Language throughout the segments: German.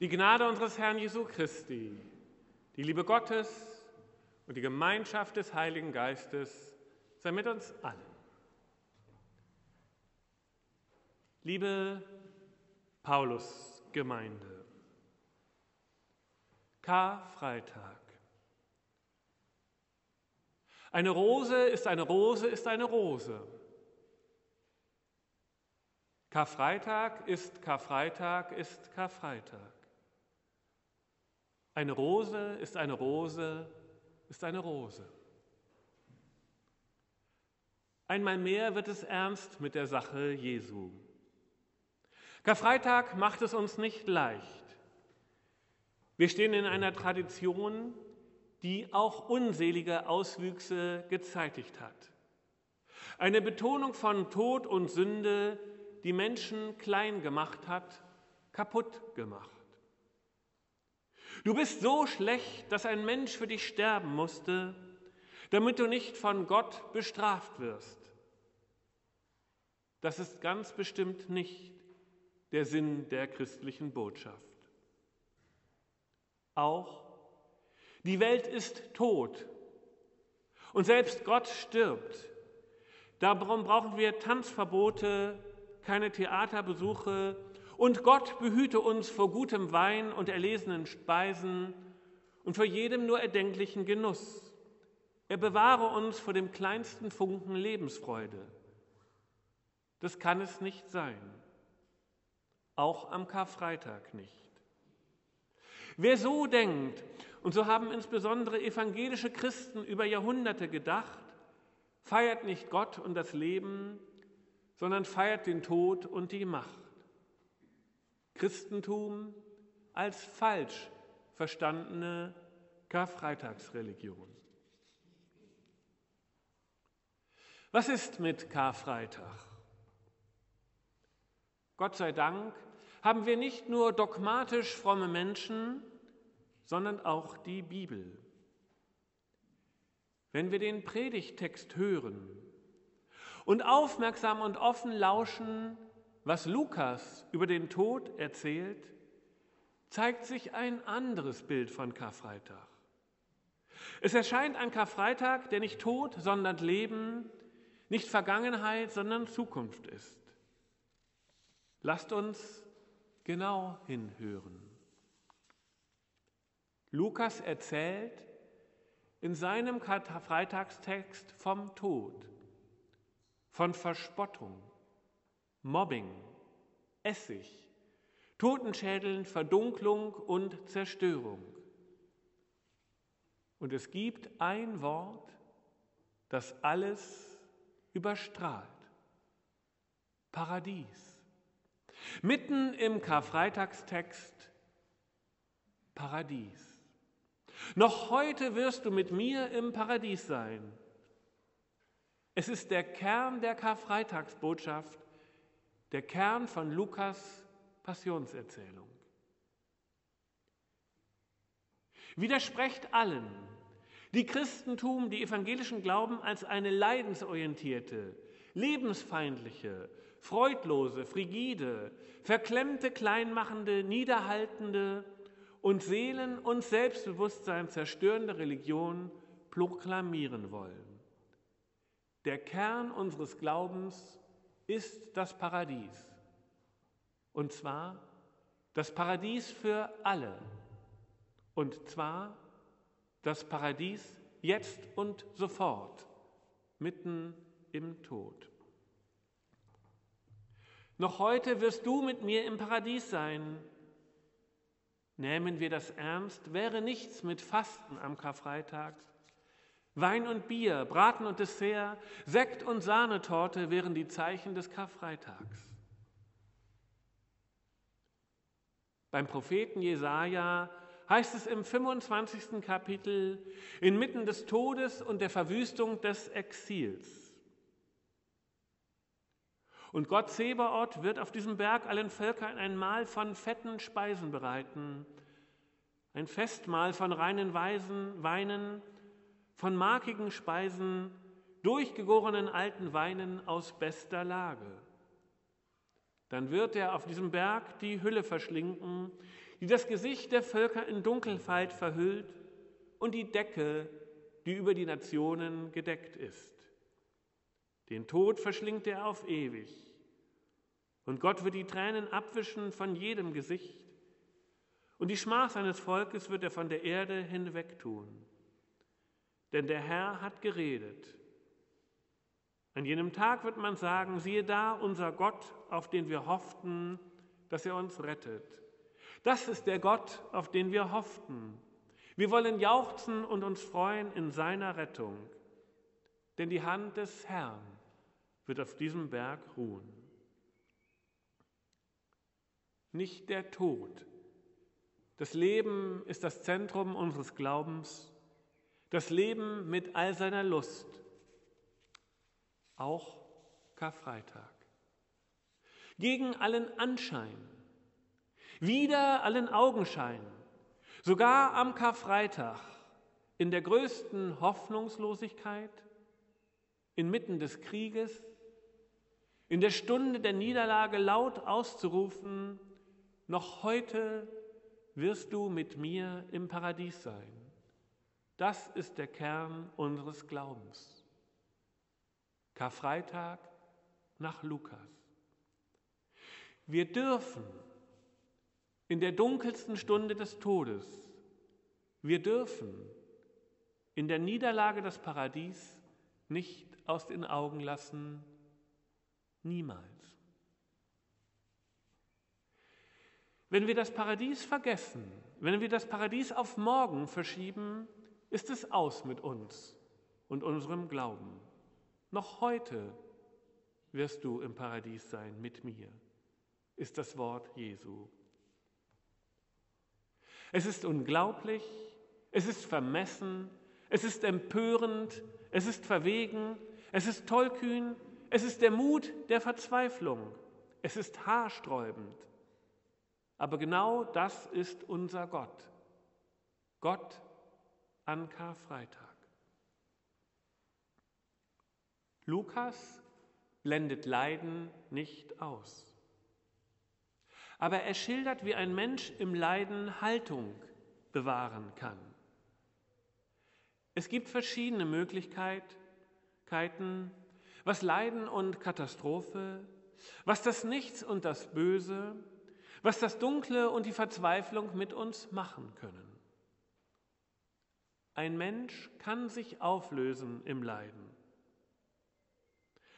Die Gnade unseres Herrn Jesu Christi, die Liebe Gottes und die Gemeinschaft des Heiligen Geistes sei mit uns allen. Liebe Paulus-Gemeinde, Karfreitag. Eine Rose ist eine Rose ist eine Rose. Karfreitag ist Karfreitag ist Karfreitag. Eine Rose ist eine Rose ist eine Rose. Einmal mehr wird es ernst mit der Sache Jesu. Karfreitag macht es uns nicht leicht. Wir stehen in einer Tradition, die auch unselige Auswüchse gezeitigt hat. Eine Betonung von Tod und Sünde, die Menschen klein gemacht hat, kaputt gemacht. Du bist so schlecht, dass ein Mensch für dich sterben musste, damit du nicht von Gott bestraft wirst. Das ist ganz bestimmt nicht der Sinn der christlichen Botschaft. Auch die Welt ist tot und selbst Gott stirbt. Darum brauchen wir Tanzverbote, keine Theaterbesuche und Gott behüte uns vor gutem Wein und erlesenen Speisen und vor jedem nur erdenklichen Genuss. Er bewahre uns vor dem kleinsten Funken Lebensfreude. Das kann es nicht sein, auch am Karfreitag nicht. Wer so denkt, und so haben insbesondere evangelische Christen über Jahrhunderte gedacht, feiert nicht Gott und das Leben, sondern feiert den Tod und die Macht. Christentum als falsch verstandene Karfreitagsreligion. Was ist mit Karfreitag? Gott sei Dank haben wir nicht nur dogmatisch fromme Menschen, sondern auch die Bibel. Wenn wir den Predigtext hören, und aufmerksam und offen lauschen, was Lukas über den Tod erzählt, zeigt sich ein anderes Bild von Karfreitag. Es erscheint ein Karfreitag, der nicht Tod, sondern Leben, nicht Vergangenheit, sondern Zukunft ist. Lasst uns genau hinhören. Lukas erzählt in seinem Karfreitagstext vom Tod von Verspottung, Mobbing, Essig, Totenschädeln, Verdunklung und Zerstörung. Und es gibt ein Wort, das alles überstrahlt. Paradies. Mitten im Karfreitagstext Paradies. Noch heute wirst du mit mir im Paradies sein. Es ist der Kern der Karfreitagsbotschaft, der Kern von Lukas Passionserzählung. Widersprecht allen, die Christentum, die evangelischen Glauben als eine leidensorientierte, lebensfeindliche, freudlose, frigide, verklemmte, kleinmachende, niederhaltende und Seelen- und Selbstbewusstsein zerstörende Religion proklamieren wollen. Der Kern unseres Glaubens ist das Paradies. Und zwar das Paradies für alle. Und zwar das Paradies jetzt und sofort, mitten im Tod. Noch heute wirst du mit mir im Paradies sein. Nähmen wir das ernst, wäre nichts mit Fasten am Karfreitag, Wein und Bier, Braten und Dessert, Sekt und Sahnetorte wären die Zeichen des Karfreitags. Beim Propheten Jesaja heißt es im 25. Kapitel, inmitten des Todes und der Verwüstung des Exils. Und Gott Zebaoth wird auf diesem Berg allen Völkern ein Mahl von fetten Speisen bereiten, ein Festmahl von reinen Weisen, Weinen, von markigen Speisen, durchgegorenen alten Weinen aus bester Lage. Dann wird er auf diesem Berg die Hülle verschlingen, die das Gesicht der Völker in Dunkelheit verhüllt und die Decke, die über die Nationen gedeckt ist. Den Tod verschlingt er auf ewig. Und Gott wird die Tränen abwischen von jedem Gesicht. Und die Schmach seines Volkes wird er von der Erde hinwegtun. Denn der Herr hat geredet. An jenem Tag wird man sagen, siehe da, unser Gott, auf den wir hofften, dass er uns rettet. Das ist der Gott, auf den wir hofften. Wir wollen jauchzen und uns freuen in seiner Rettung. Denn die Hand des Herrn wird auf diesem Berg ruhen. Nicht der Tod. Das Leben ist das Zentrum unseres Glaubens, das Leben mit all seiner Lust, auch Karfreitag. Gegen allen Anschein, wieder allen Augenschein, sogar am Karfreitag, in der größten Hoffnungslosigkeit, inmitten des Krieges, in der Stunde der Niederlage laut auszurufen, noch heute wirst du mit mir im Paradies sein. Das ist der Kern unseres Glaubens. Karfreitag nach Lukas. Wir dürfen in der dunkelsten Stunde des Todes, wir dürfen in der Niederlage des Paradies nicht aus den Augen lassen, Niemals. Wenn wir das Paradies vergessen, wenn wir das Paradies auf morgen verschieben, ist es aus mit uns und unserem Glauben. Noch heute wirst du im Paradies sein mit mir, ist das Wort Jesu. Es ist unglaublich, es ist vermessen, es ist empörend, es ist verwegen, es ist tollkühn, es ist der Mut der Verzweiflung. Es ist haarsträubend. Aber genau das ist unser Gott. Gott an Karfreitag. Lukas blendet Leiden nicht aus. Aber er schildert, wie ein Mensch im Leiden Haltung bewahren kann. Es gibt verschiedene Möglichkeiten, was Leiden und Katastrophe, was das Nichts und das Böse, was das Dunkle und die Verzweiflung mit uns machen können. Ein Mensch kann sich auflösen im Leiden.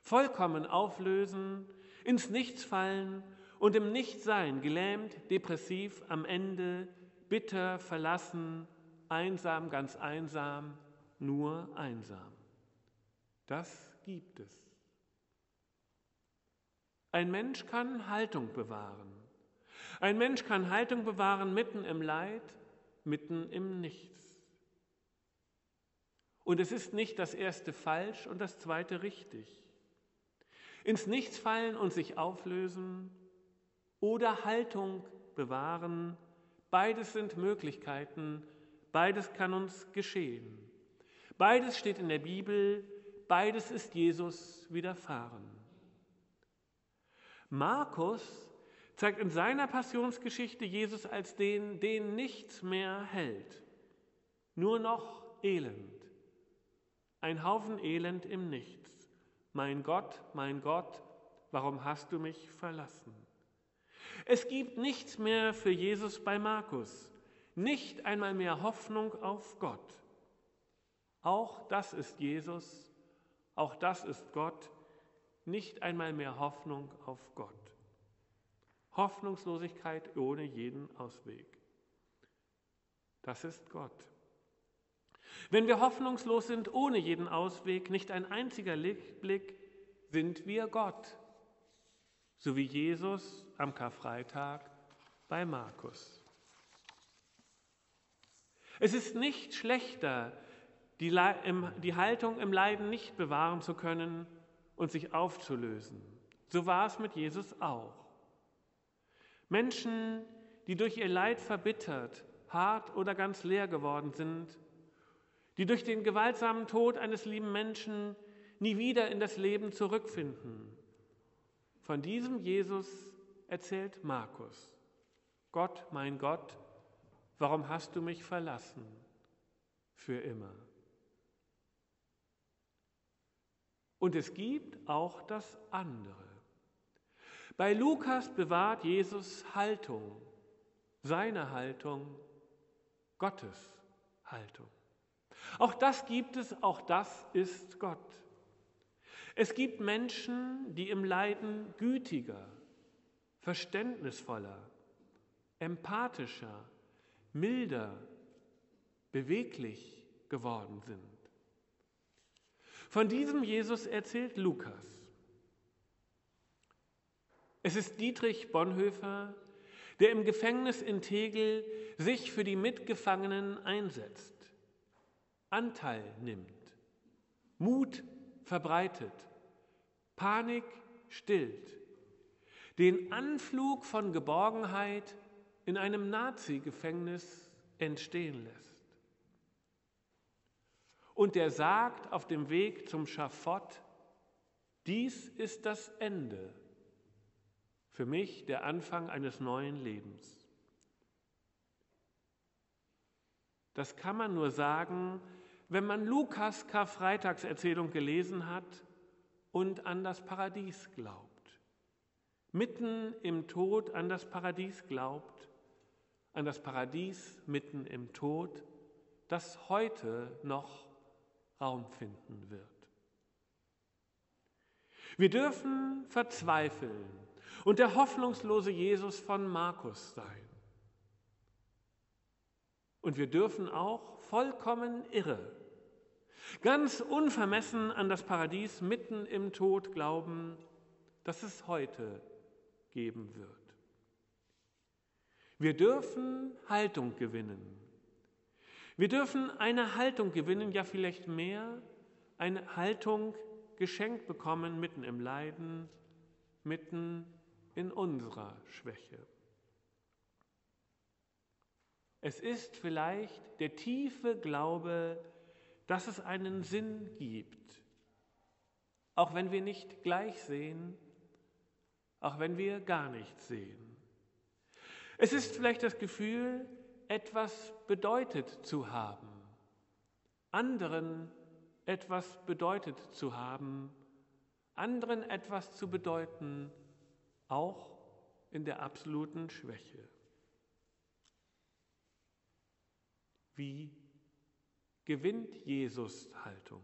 Vollkommen auflösen, ins Nichts fallen und im Nichtsein gelähmt, depressiv, am Ende bitter, verlassen, einsam, ganz einsam, nur einsam. Das gibt es. Ein Mensch kann Haltung bewahren. Ein Mensch kann Haltung bewahren mitten im Leid, mitten im Nichts. Und es ist nicht das erste falsch und das zweite richtig. Ins Nichts fallen und sich auflösen oder Haltung bewahren, beides sind Möglichkeiten, beides kann uns geschehen. Beides steht in der Bibel, Beides ist Jesus widerfahren. Markus zeigt in seiner Passionsgeschichte Jesus als den, den nichts mehr hält, nur noch Elend. Ein Haufen Elend im Nichts. Mein Gott, mein Gott, warum hast du mich verlassen? Es gibt nichts mehr für Jesus bei Markus, nicht einmal mehr Hoffnung auf Gott. Auch das ist Jesus auch das ist Gott, nicht einmal mehr Hoffnung auf Gott. Hoffnungslosigkeit ohne jeden Ausweg. Das ist Gott. Wenn wir hoffnungslos sind ohne jeden Ausweg, nicht ein einziger Lichtblick, sind wir Gott, so wie Jesus am Karfreitag bei Markus. Es ist nicht schlechter, die, die Haltung im Leiden nicht bewahren zu können und sich aufzulösen. So war es mit Jesus auch. Menschen, die durch ihr Leid verbittert, hart oder ganz leer geworden sind, die durch den gewaltsamen Tod eines lieben Menschen nie wieder in das Leben zurückfinden. Von diesem Jesus erzählt Markus. Gott, mein Gott, warum hast du mich verlassen für immer? Und es gibt auch das andere. Bei Lukas bewahrt Jesus Haltung, seine Haltung, Gottes Haltung. Auch das gibt es, auch das ist Gott. Es gibt Menschen, die im Leiden gütiger, verständnisvoller, empathischer, milder, beweglich geworden sind. Von diesem Jesus erzählt Lukas. Es ist Dietrich Bonhoeffer, der im Gefängnis in Tegel sich für die Mitgefangenen einsetzt, Anteil nimmt, Mut verbreitet, Panik stillt, den Anflug von Geborgenheit in einem Nazi-Gefängnis entstehen lässt. Und der sagt auf dem Weg zum Schafott, dies ist das Ende für mich der Anfang eines neuen Lebens. Das kann man nur sagen, wenn man Lukas Karfreitagserzählung gelesen hat und an das Paradies glaubt. Mitten im Tod an das Paradies glaubt, an das Paradies mitten im Tod, das heute noch Raum finden wird. Wir dürfen verzweifeln und der hoffnungslose Jesus von Markus sein. Und wir dürfen auch vollkommen irre, ganz unvermessen an das Paradies mitten im Tod glauben, das es heute geben wird. Wir dürfen Haltung gewinnen. Wir dürfen eine Haltung gewinnen, ja vielleicht mehr, eine Haltung geschenkt bekommen mitten im Leiden, mitten in unserer Schwäche. Es ist vielleicht der tiefe Glaube, dass es einen Sinn gibt, auch wenn wir nicht gleich sehen, auch wenn wir gar nichts sehen. Es ist vielleicht das Gefühl, etwas bedeutet zu haben, anderen etwas bedeutet zu haben, anderen etwas zu bedeuten, auch in der absoluten Schwäche. Wie gewinnt Jesus Haltung?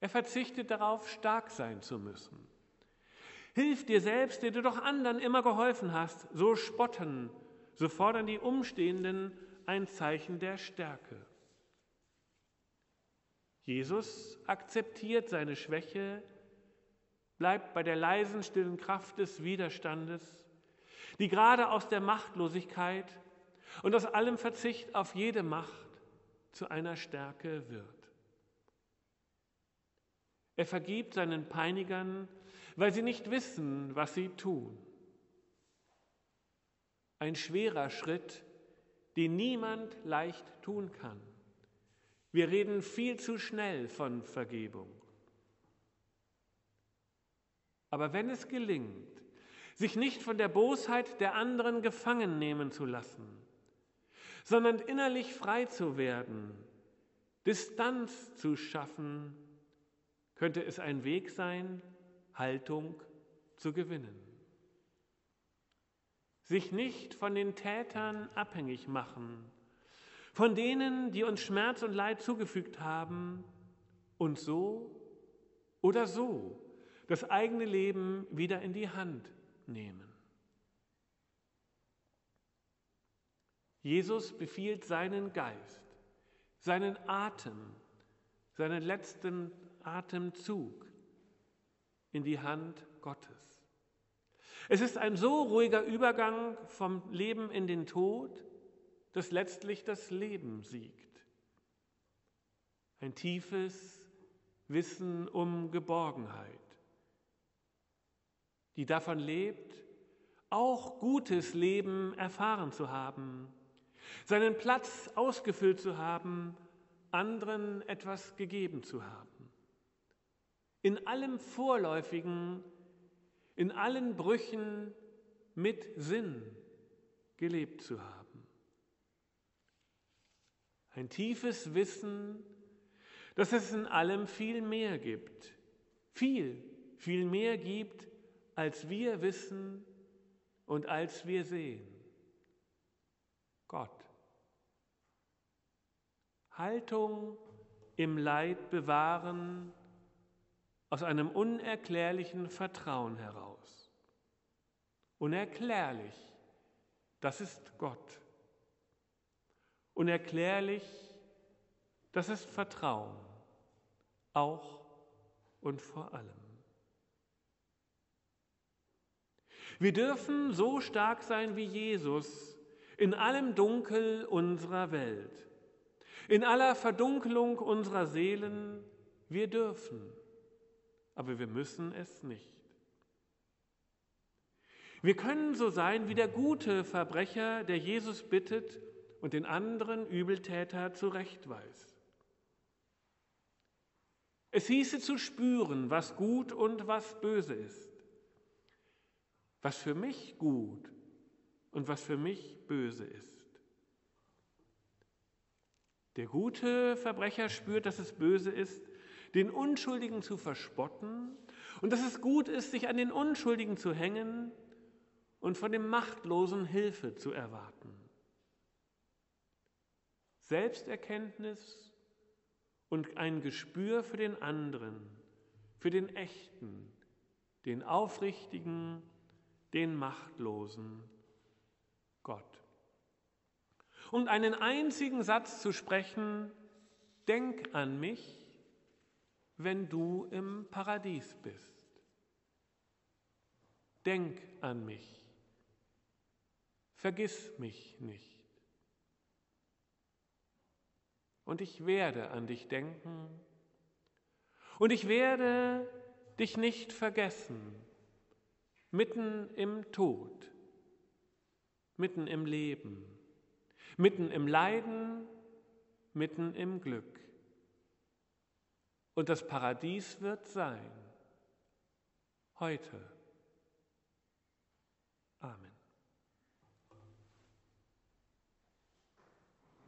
Er verzichtet darauf, stark sein zu müssen. Hilf dir selbst, der du doch anderen immer geholfen hast. So spotten, so fordern die Umstehenden ein Zeichen der Stärke. Jesus akzeptiert seine Schwäche bleibt bei der leisen, stillen Kraft des Widerstandes, die gerade aus der Machtlosigkeit und aus allem Verzicht auf jede Macht zu einer Stärke wird. Er vergibt seinen Peinigern, weil sie nicht wissen, was sie tun. Ein schwerer Schritt, den niemand leicht tun kann. Wir reden viel zu schnell von Vergebung. Aber wenn es gelingt, sich nicht von der Bosheit der anderen gefangen nehmen zu lassen, sondern innerlich frei zu werden, Distanz zu schaffen, könnte es ein Weg sein, Haltung zu gewinnen. Sich nicht von den Tätern abhängig machen, von denen, die uns Schmerz und Leid zugefügt haben, und so oder so das eigene Leben wieder in die Hand nehmen. Jesus befiehlt seinen Geist, seinen Atem, seinen letzten Atemzug in die Hand Gottes. Es ist ein so ruhiger Übergang vom Leben in den Tod, dass letztlich das Leben siegt. Ein tiefes Wissen um Geborgenheit die davon lebt, auch gutes Leben erfahren zu haben, seinen Platz ausgefüllt zu haben, anderen etwas gegeben zu haben. In allem Vorläufigen, in allen Brüchen mit Sinn gelebt zu haben. Ein tiefes Wissen, dass es in allem viel mehr gibt, viel, viel mehr gibt, als wir wissen und als wir sehen. Gott. Haltung im Leid bewahren aus einem unerklärlichen Vertrauen heraus. Unerklärlich, das ist Gott. Unerklärlich, das ist Vertrauen, auch und vor allem. Wir dürfen so stark sein wie Jesus in allem Dunkel unserer Welt, in aller Verdunkelung unserer Seelen. Wir dürfen, aber wir müssen es nicht. Wir können so sein wie der gute Verbrecher, der Jesus bittet und den anderen Übeltäter zurechtweist. Es hieße zu spüren, was gut und was böse ist was für mich gut und was für mich böse ist. Der gute Verbrecher spürt, dass es böse ist, den Unschuldigen zu verspotten und dass es gut ist, sich an den Unschuldigen zu hängen und von dem Machtlosen Hilfe zu erwarten. Selbsterkenntnis und ein Gespür für den anderen, für den Echten, den Aufrichtigen, den machtlosen Gott. Und einen einzigen Satz zu sprechen, denk an mich, wenn du im Paradies bist. Denk an mich. Vergiss mich nicht. Und ich werde an dich denken. Und ich werde dich nicht vergessen mitten im Tod, mitten im Leben, mitten im Leiden, mitten im Glück. Und das Paradies wird sein, heute.